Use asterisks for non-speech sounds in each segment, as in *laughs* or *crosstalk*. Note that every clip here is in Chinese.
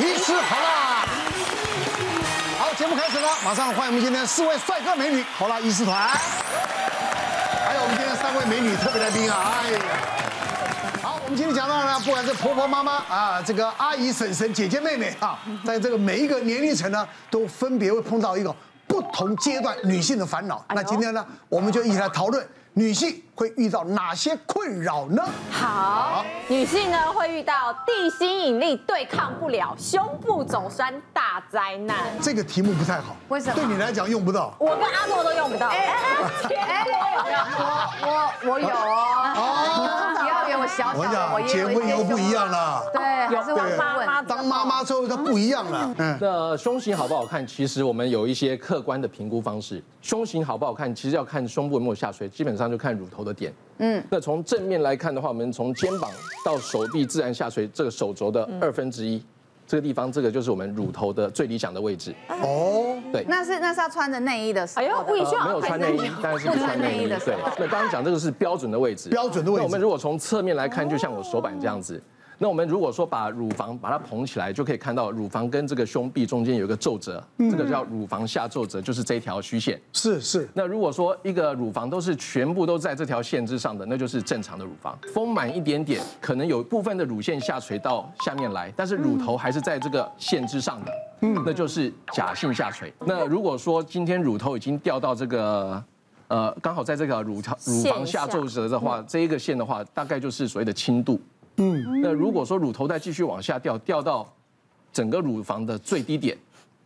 医师好啦，好，节目开始了，马上欢迎我们今天四位帅哥美女好啦医师团，还有我们今天三位美女特别来宾啊，哎，好，我们今天讲到呢，不管是婆婆妈妈啊，这个阿姨婶婶姐姐妹妹啊，在这个每一个年龄层呢，都分别会碰到一个不同阶段女性的烦恼。那今天呢，我们就一起来讨论。女性会遇到哪些困扰呢？好，女性呢会遇到地心引力对抗不了，胸部总酸大灾难。这个题目不太好，为什么？对你来讲用不到。我跟阿诺都用不到。哎哎，我有我我有哦。哦。不要给我小小的，我讲结婚以后不一样了。对，还是会妈妈当妈妈之后它不一样了。嗯。那胸型好不好看？其实我们有一些客观的评估方式。胸型好不好看？其实要看胸部有没有下垂，基本上。就看乳头的点，嗯，那从正面来看的话，我们从肩膀到手臂自然下垂这个手肘的二分之一，这个地方，这个就是我们乳头的最理想的位置。哦，对，那是那是要穿着内衣的时候，哎呦，我没有穿内衣，当然是不穿内衣 *laughs* 的。对，那刚刚讲这个是标准的位置，标准的位置。那我们如果从侧面来看，就像我手板这样子。那我们如果说把乳房把它捧起来，就可以看到乳房跟这个胸壁中间有一个皱褶，这个叫乳房下皱褶，就是这一条虚线。是是。那如果说一个乳房都是全部都在这条线之上的，那就是正常的乳房。丰满一点点，可能有部分的乳腺下垂到下面来，但是乳头还是在这个线之上的，嗯，那就是假性下垂。那如果说今天乳头已经掉到这个，呃，刚好在这个乳头乳房下皱褶的话，这一个线的话，大概就是所谓的轻度。嗯，那如果说乳头再继续往下掉，掉到整个乳房的最低点，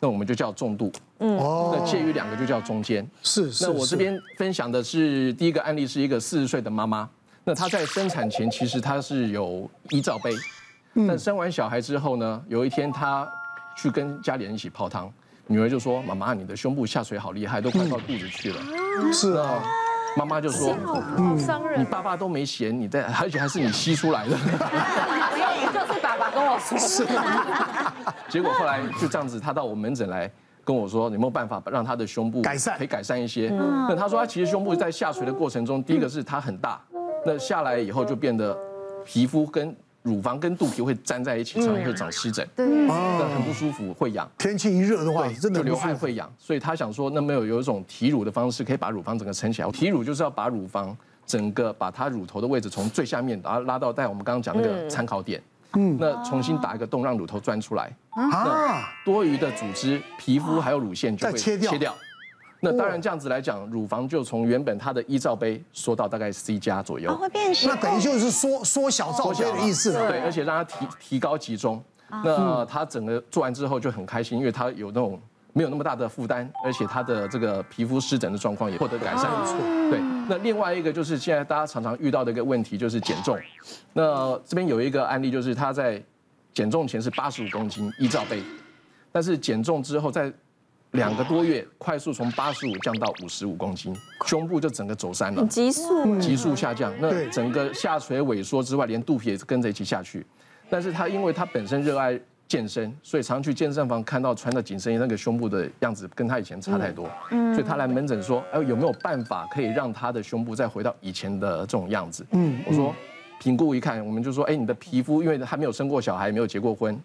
那我们就叫重度。嗯，哦，那介于两个就叫中间。是是。那我这边分享的是第一个案例，是一个四十岁的妈妈。那她在生产前其实她是有一罩杯，但生完小孩之后呢，有一天她去跟家里人一起泡汤，女儿就说：“妈妈，你的胸部下垂好厉害，都快到肚子去了。”是啊。妈妈就说：“嗯，你爸爸都没嫌你在，而且 *laughs* 还是你吸出来的。”就是爸爸跟我说。是。结果后来就这样子，他到我门诊来跟我说：“有没有办法让他的胸部改善，可以改善一些？”那他说他其实胸部在下垂的过程中，第一个是它很大，那下来以后就变得皮肤跟。乳房跟肚皮会粘在一起，常常会长湿疹，对，很不舒服，会痒。天气一热的话，真的就流汗会痒。所以他想说，那没有有一种提乳的方式，可以把乳房整个撑起来。提乳就是要把乳房整个把它乳头的位置从最下面，然后拉到在我们刚刚讲那个参考点，嗯，那重新打一个洞，让乳头钻出来。啊，多余的组织、皮肤还有乳腺就会切掉。那当然，这样子来讲，乳房就从原本它的一罩杯缩到大概 C 加左右，会变小。那等于就是缩缩小罩杯的意思了。对，而且让它提提高集中。那它整个做完之后就很开心，因为它有那种没有那么大的负担，而且它的这个皮肤湿疹的状况也获得改善。不错。对。那另外一个就是现在大家常常遇到的一个问题就是减重。那这边有一个案例，就是他在减重前是八十五公斤一罩杯，但是减重之后在两个多月，快速从八十五降到五十五公斤，胸部就整个走山了，急速，急速下降。那整个下垂萎缩之外，连肚皮也是跟着一起下去。但是他因为他本身热爱健身，所以常去健身房看到穿的紧身衣，那个胸部的样子跟他以前差太多。所以他来门诊说，哎，有没有办法可以让他的胸部再回到以前的这种样子？嗯，我说评估一看，我们就说，哎，你的皮肤因为还没有生过小孩，没有结过婚。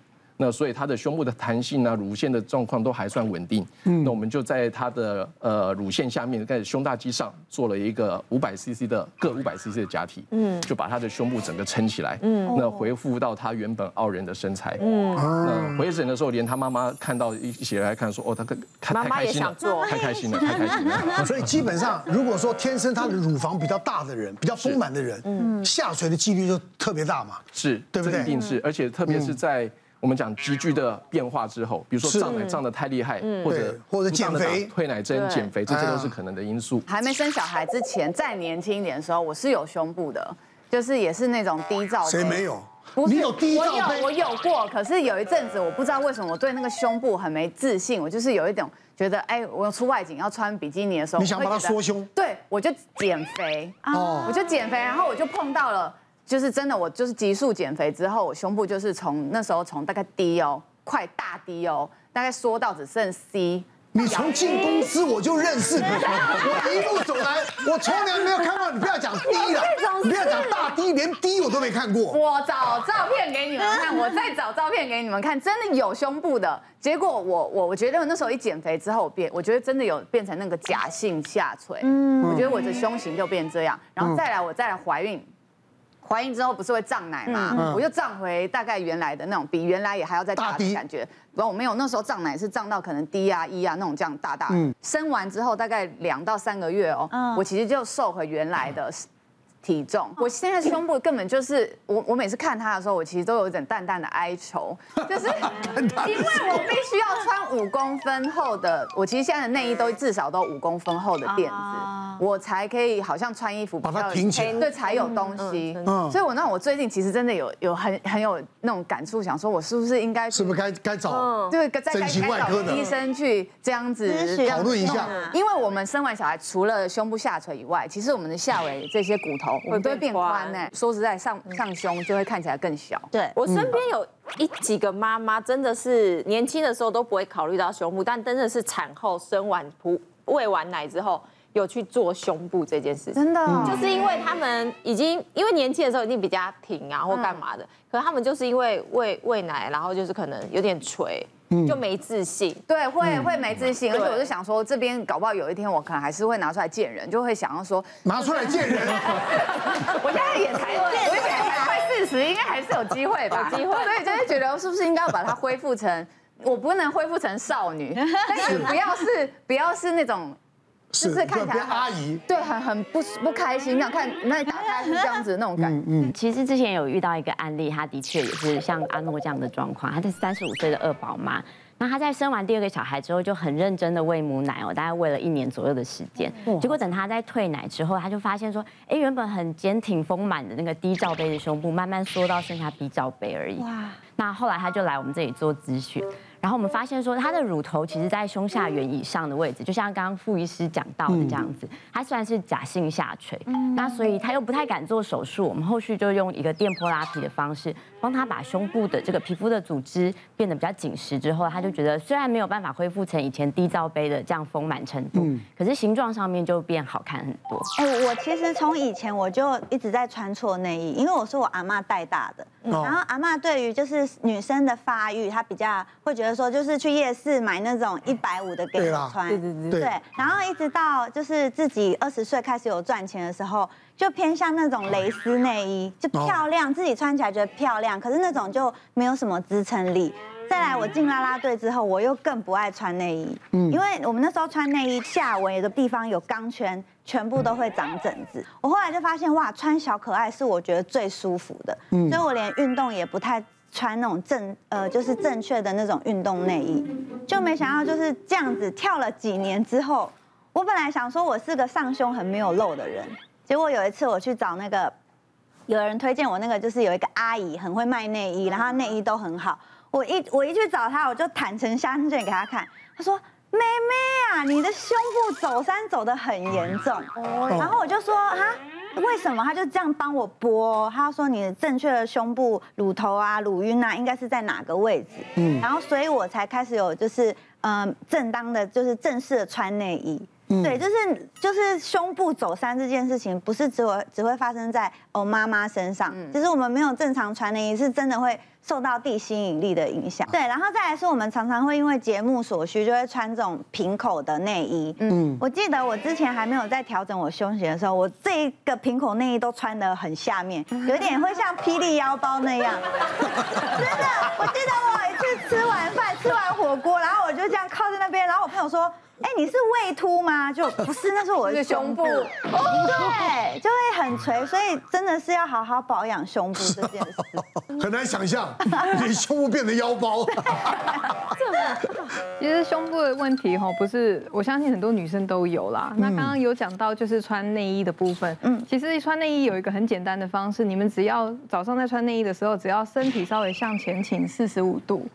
那所以它的胸部的弹性啊，乳腺的状况都还算稳定。嗯，那我们就在它的呃乳腺下面，在胸大肌上做了一个五百 CC 的各五百 CC 的假体。嗯，就把它的胸部整个撑起来。嗯，那恢复到它原本傲人的身材。嗯，那回诊的时候，连他妈妈看到一起来看说，哦，他太开心了，太开心了，太开心了。所以基本上，如果说天生他的乳房比较大的人，比较丰满的人，嗯，下垂的几率就特别大嘛。是，对不对？一定是，而且特别是在。我们讲急剧的变化之后，比如说胀奶胀得太厉害，或者或者减肥、退奶针、减肥，这些都是可能的因素。还没生小孩之前，再年轻一点的时候，我是有胸部的，就是也是那种低罩。谁没有？不是，你有低罩？我有，我有过。可是有一阵子，我不知道为什么我对那个胸部很没自信，我就是有一种觉得，哎，我出外景要穿比基尼的时候，你想把它缩胸？对，我就减肥，啊，我就减肥，然后我就碰到了。就是真的，我就是急速减肥之后，我胸部就是从那时候从大概 D 哦，快大 D 哦，大概缩到只剩 C，你从进公司我就认识你，*laughs* 我一路走来，我从来没有看过你。不要讲低了，你 *laughs* 不要讲大低，连低我都没看过。我找照片给你们看，我再找照片给你们看，真的有胸部的。结果我我我觉得我那时候一减肥之后我变，我觉得真的有变成那个假性下垂。嗯，我觉得我的胸型就变这样，然后再来我再来怀孕。怀孕之后不是会胀奶嘛？嗯、我就胀回大概原来的那种，比原来也还要再大的感觉。然后我没有，那时候胀奶是胀到可能 D 啊 E 啊那种这样大大。嗯、生完之后大概两到三个月哦，嗯、我其实就瘦回原来的。体重，我现在胸部根本就是我，我每次看他的时候，我其实都有一点淡淡的哀愁，*laughs* 就是因为我必须要穿五公分厚的，我其实现在的内衣都至少都五公分厚的垫子，我才可以好像穿衣服把它挺起来，对，才有东西。嗯，所以我那我最近其实真的有有很很有那种感触，想说我是不是应该是不是该该找对整形外科的医生去这样子讨论一下，因为我们生完小孩除了胸部下垂以外，其实我们的下围这些骨头。我都会变宽呢。说实在，上上胸就会看起来更小。对，我身边有一几个妈妈，真的是年轻的时候都不会考虑到胸部，但真的是产后生完哺喂完奶之后，有去做胸部这件事。真的，就是因为他们已经因为年轻的时候一定比较挺啊或干嘛的，可是他们就是因为喂喂奶，然后就是可能有点垂。就没自信，对，会会没自信，而且我就想说，这边搞不好有一天我可能还是会拿出来见人，就会想要说拿出来见人。*laughs* 我现在 *laughs* 也才，我也才快四十，应该还是有机会吧？有机会，所以就会觉得是不是应该要把它恢复成，我不能恢复成少女，*laughs* 但是不要是不要是那种。是，是看起来阿姨，对，很很不不开心，想看那打开是这样子的那种感觉。嗯，其实之前有遇到一个案例，她的确也是像阿诺这样的状况，她是三十五岁的二宝妈。那她在生完第二个小孩之后，就很认真的喂母奶哦，大概喂了一年左右的时间。结果等她在退奶之后，她就发现说，哎，原本很坚挺丰满的那个低罩杯的胸部，慢慢缩到剩下 B 罩杯而已。哇！那后来她就来我们这里做咨询。然后我们发现说，她的乳头其实，在胸下缘以上的位置，就像刚刚傅医师讲到的这样子，它虽然是假性下垂，那所以她又不太敢做手术。我们后续就用一个电波拉皮的方式，帮他把胸部的这个皮肤的组织变得比较紧实之后，他就觉得虽然没有办法恢复成以前低罩杯的这样丰满程度，可是形状上面就变好看很多。哎，我其实从以前我就一直在穿错内衣，因为我是我阿嬷带大的，然后阿嬷对于就是女生的发育，她比较会觉得。说就是去夜市买那种一百五的给我穿，对对对，对，然后一直到就是自己二十岁开始有赚钱的时候，就偏向那种蕾丝内衣，就漂亮，自己穿起来觉得漂亮，可是那种就没有什么支撑力。再来我进啦啦队之后，我又更不爱穿内衣，嗯，因为我们那时候穿内衣下围的地方有钢圈，全部都会长疹子。我后来就发现哇，穿小可爱是我觉得最舒服的，所以我连运动也不太。穿那种正呃，就是正确的那种运动内衣，就没想到就是这样子跳了几年之后，我本来想说我是个上胸很没有肉的人，结果有一次我去找那个，有人推荐我那个就是有一个阿姨很会卖内衣，然后内衣都很好，我一我一去找她，我就坦诚相见给她看，她说妹妹啊，你的胸部走山走得很严重，然后我就说啊。为什么他就这样帮我拨？他说你的正确的胸部乳头啊、乳晕啊，应该是在哪个位置？嗯，然后所以我才开始有就是嗯、呃、正当的，就是正式的穿内衣。嗯、对，就是就是胸部走山这件事情，不是只有只会发生在哦妈妈身上。嗯，其实我们没有正常穿内衣，是真的会受到地心引力的影响。对，然后再来是我们常常会因为节目所需，就会穿这种平口的内衣。嗯，我记得我之前还没有在调整我胸型的时候，我这一个平口内衣都穿的很下面，有点会像霹雳腰包那样。*laughs* 真的，我记得我有一次吃完饭，吃完火锅，朋友说。哎，你是胃凸吗？就不是，那是我的 *laughs* 胸部。对，就会很垂，所以真的是要好好保养胸部这件事。*laughs* 很难想象，你胸部变成腰包。*laughs* 其实胸部的问题哈，不是，我相信很多女生都有啦。那刚刚有讲到就是穿内衣的部分，嗯，其实穿内衣有一个很简单的方式，你们只要早上在穿内衣的时候，只要身体稍微向前倾四十五度，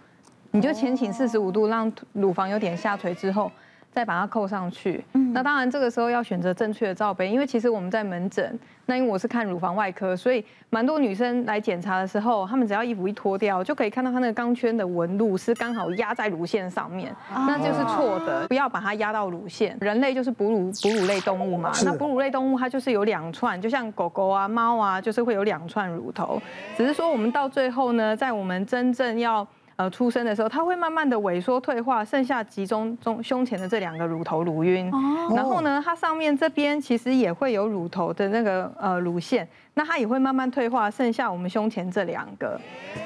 你就前倾四十五度，让乳房有点下垂之后。再把它扣上去。那当然这个时候要选择正确的罩杯，因为其实我们在门诊，那因为我是看乳房外科，所以蛮多女生来检查的时候，她们只要衣服一脱掉，就可以看到她那个钢圈的纹路是刚好压在乳腺上面，那就是错的，不要把它压到乳腺。人类就是哺乳哺乳类动物嘛，那哺乳类动物它就是有两串，就像狗狗啊、猫啊，就是会有两串乳头，只是说我们到最后呢，在我们真正要。呃，出生的时候，它会慢慢的萎缩退化，剩下集中中胸前的这两个乳头乳晕。然后呢，它上面这边其实也会有乳头的那个呃乳腺，那它也会慢慢退化，剩下我们胸前这两个。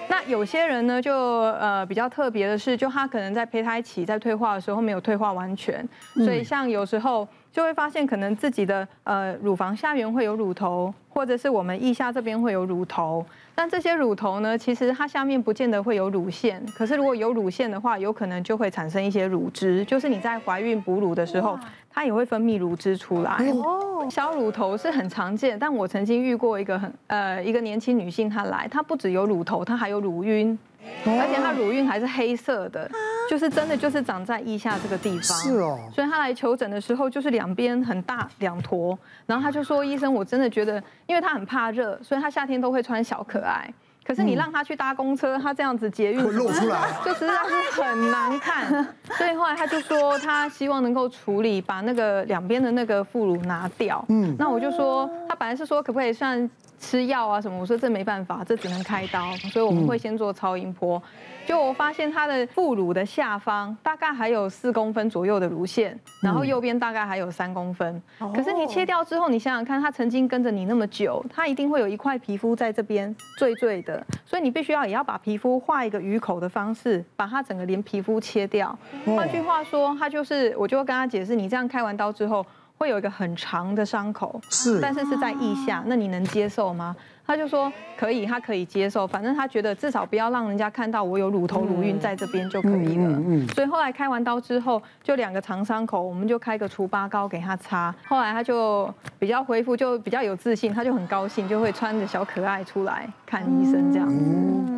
那有些人呢，就呃比较特别的是，就他可能在胚胎期在退化的时候没有退化完全，所以像有时候就会发现可能自己的呃乳房下缘会有乳头，或者是我们腋下这边会有乳头。但这些乳头呢，其实它下面不见得会有乳腺，可是如果有乳腺的话，有可能就会产生一些乳汁，就是你在怀孕哺乳的时候，它也会分泌乳汁出来。哦，小乳头是很常见，但我曾经遇过一个很呃一个年轻女性，她来，她不只有乳头，她还有乳晕，而且她乳晕还是黑色的。就是真的，就是长在腋下这个地方。是哦。所以他来求诊的时候，就是两边很大两坨，然后他就说：“医生，我真的觉得，因为他很怕热，所以他夏天都会穿小可爱。可是你让他去搭公车，他这样子捷运会露出来，*laughs* 就是很难看。*laughs* 所以后来他就说，他希望能够处理，把那个两边的那个副乳拿掉。嗯。那我就说，他本来是说可不可以算吃药啊什么？我说这没办法，这只能开刀，所以我们会先做超音波。就我发现他的副乳的下方大概还有四公分左右的乳腺，然后右边大概还有三公分。可是你切掉之后，你想想看，它曾经跟着你那么久，它一定会有一块皮肤在这边坠坠的，所以你必须要也要把皮肤画一个鱼口的方式，把它整个连皮肤切掉。换句话说，他就是我就会跟他解释，你这样开完刀之后会有一个很长的伤口，是，但是是在腋下，那你能接受吗？他就说可以，他可以接受，反正他觉得至少不要让人家看到我有乳头乳晕在这边就可以了。嗯嗯。所以后来开完刀之后，就两个长伤口，我们就开个除疤膏给他擦。后来他就比较恢复，就比较有自信，他就很高兴，就会穿着小可爱出来看医生这样子。